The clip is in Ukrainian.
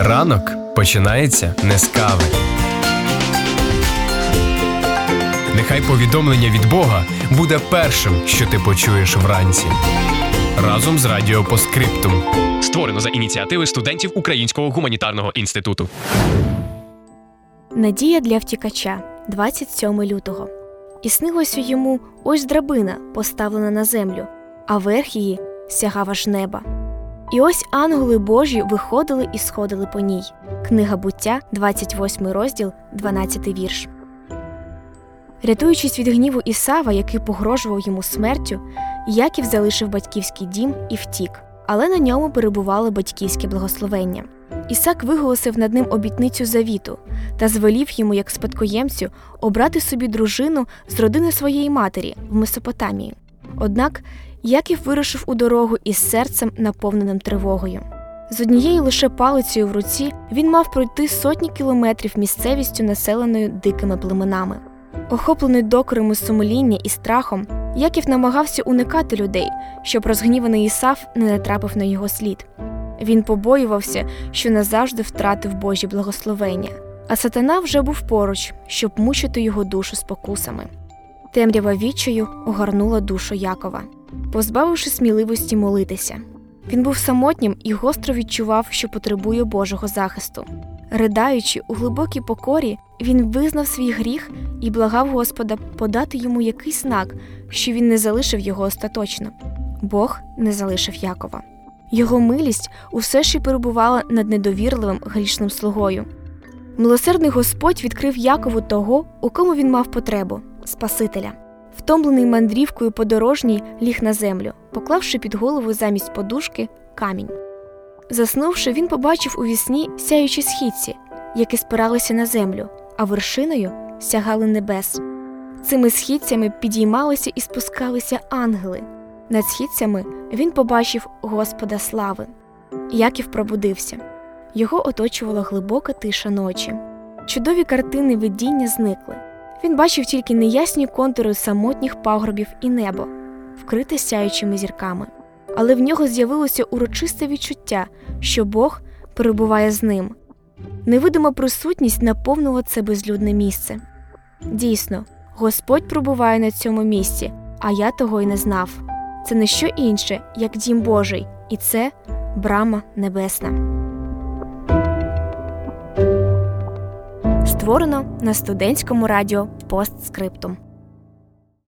Ранок починається не з кави. Нехай повідомлення від Бога буде першим, що ти почуєш вранці. Разом з Радіо Поскриптум. Створено за ініціативи студентів Українського гуманітарного інституту. Надія для втікача 27 лютого. І снилося йому ось драбина, поставлена на землю, а верх її сягав аж неба. І ось ангели Божі виходили і сходили по ній. Книга буття, 28 розділ, 12 вірш. Рятуючись від гніву Ісава, який погрожував йому смертю, Яків залишив батьківський дім і втік, але на ньому перебувало батьківське благословення. Ісак виголосив над ним обітницю завіту та звелів йому, як спадкоємцю, обрати собі дружину з родини своєї матері в Месопотамії. Однак Яків вирушив у дорогу із серцем, наповненим тривогою. З однією лише палицею в руці він мав пройти сотні кілометрів місцевістю, населеною дикими племенами. Охоплений докорами сумління і страхом, Яків намагався уникати людей, щоб розгніваний Ісав не натрапив на його слід. Він побоювався, що назавжди втратив Божі благословення, а сатана вже був поруч, щоб мучити його душу спокусами. Темрява відчаю огорнула душу Якова, позбавивши сміливості молитися. Він був самотнім і гостро відчував, що потребує Божого захисту. Ридаючи у глибокій покорі, він визнав свій гріх і благав Господа подати йому якийсь знак, що він не залишив його остаточно. Бог не залишив Якова. Його милість усе ще перебувала над недовірливим грішним слугою. Милосердний Господь відкрив Якову того, у кому він мав потребу Спасителя. Втомлений мандрівкою подорожній ліг на землю, поклавши під голову замість подушки камінь. Заснувши, він побачив у вісні сяючі східці, які спиралися на землю, а вершиною сягали небес. Цими східцями підіймалися і спускалися ангели. Над східцями він побачив Господа слави. Яків пробудився. Його оточувала глибока тиша ночі. Чудові картини видіння зникли. Він бачив тільки неясні контури самотніх пагорбів і небо, вкрите сяючими зірками. Але в нього з'явилося урочисте відчуття, що Бог перебуває з ним. Невидима присутність наповнила це безлюдне місце. Дійсно, Господь пробуває на цьому місці, а я того й не знав. Це не що інше, як дім Божий, і це брама небесна. Створено на студентському радіо постскриптум.